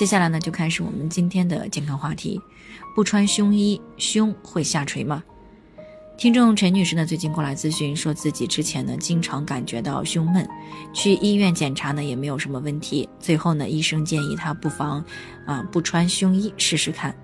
接下来呢，就开始我们今天的健康话题：不穿胸衣，胸会下垂吗？听众陈女士呢，最近过来咨询，说自己之前呢经常感觉到胸闷，去医院检查呢也没有什么问题。最后呢，医生建议她不妨啊不穿胸衣试试看。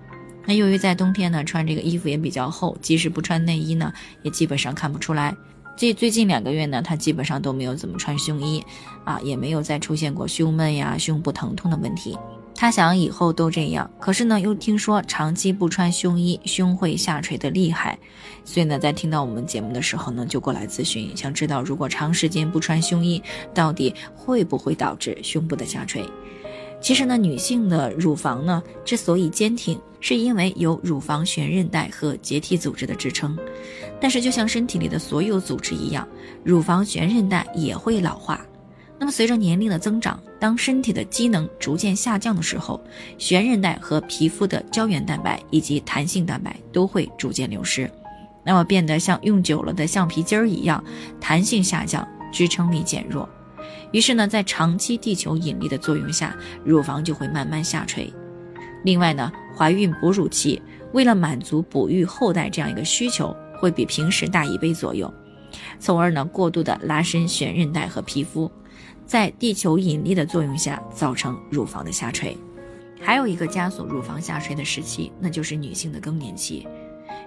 那由于在冬天呢穿这个衣服也比较厚，即使不穿内衣呢也基本上看不出来。这最近两个月呢，她基本上都没有怎么穿胸衣，啊也没有再出现过胸闷呀、胸部疼痛的问题。他想以后都这样，可是呢，又听说长期不穿胸衣，胸会下垂的厉害，所以呢，在听到我们节目的时候呢，就过来咨询，想知道如果长时间不穿胸衣，到底会不会导致胸部的下垂？其实呢，女性的乳房呢之所以坚挺，是因为有乳房悬韧带和结缔组织的支撑。但是，就像身体里的所有组织一样，乳房悬韧带也会老化。那么，随着年龄的增长，当身体的机能逐渐下降的时候，悬韧带和皮肤的胶原蛋白以及弹性蛋白都会逐渐流失，那么变得像用久了的橡皮筋儿一样，弹性下降，支撑力减弱。于是呢，在长期地球引力的作用下，乳房就会慢慢下垂。另外呢，怀孕哺乳期为了满足哺育后代这样一个需求，会比平时大一倍左右，从而呢，过度的拉伸悬韧带和皮肤。在地球引力的作用下，造成乳房的下垂。还有一个加速乳房下垂的时期，那就是女性的更年期。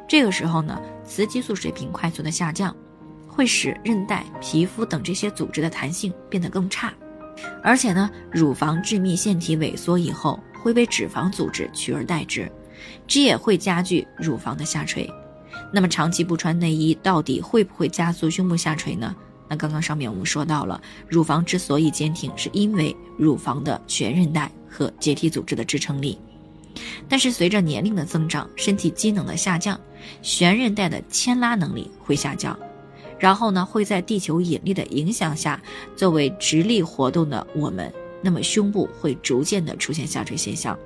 这个时候呢，雌激素水平快速的下降，会使韧带、皮肤等这些组织的弹性变得更差。而且呢，乳房致密腺体萎缩以后，会被脂肪组织取而代之，这也会加剧乳房的下垂。那么，长期不穿内衣，到底会不会加速胸部下垂呢？那刚刚上面我们说到了，乳房之所以坚挺，是因为乳房的全韧带和结缔组织的支撑力。但是随着年龄的增长，身体机能的下降，悬韧带的牵拉能力会下降，然后呢，会在地球引力的影响下，作为直立活动的我们，那么胸部会逐渐的出现下垂现象。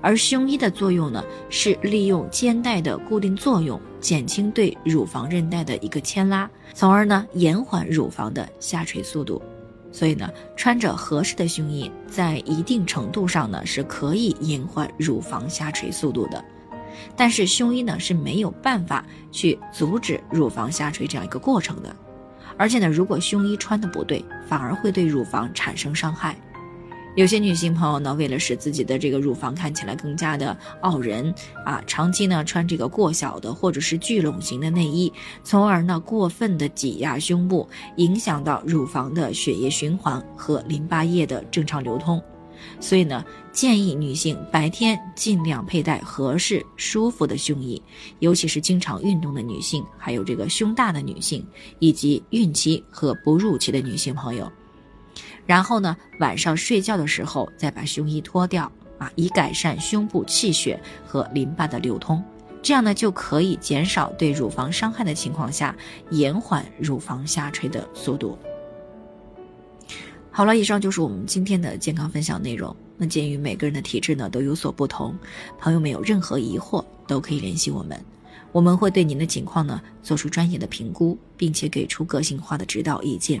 而胸衣的作用呢，是利用肩带的固定作用，减轻对乳房韧带的一个牵拉，从而呢延缓乳房的下垂速度。所以呢，穿着合适的胸衣，在一定程度上呢是可以延缓乳房下垂速度的。但是胸衣呢是没有办法去阻止乳房下垂这样一个过程的。而且呢，如果胸衣穿的不对，反而会对乳房产生伤害。有些女性朋友呢，为了使自己的这个乳房看起来更加的傲人啊，长期呢穿这个过小的或者是聚拢型的内衣，从而呢过分的挤压胸部，影响到乳房的血液循环和淋巴液的正常流通。所以呢，建议女性白天尽量佩戴合适舒服的胸衣，尤其是经常运动的女性，还有这个胸大的女性，以及孕期和哺乳期的女性朋友。然后呢，晚上睡觉的时候再把胸衣脱掉啊，以改善胸部气血和淋巴的流通。这样呢，就可以减少对乳房伤害的情况下，延缓乳房下垂的速度。好了，以上就是我们今天的健康分享内容。那鉴于每个人的体质呢都有所不同，朋友们有任何疑惑都可以联系我们，我们会对您的情况呢做出专业的评估，并且给出个性化的指导意见。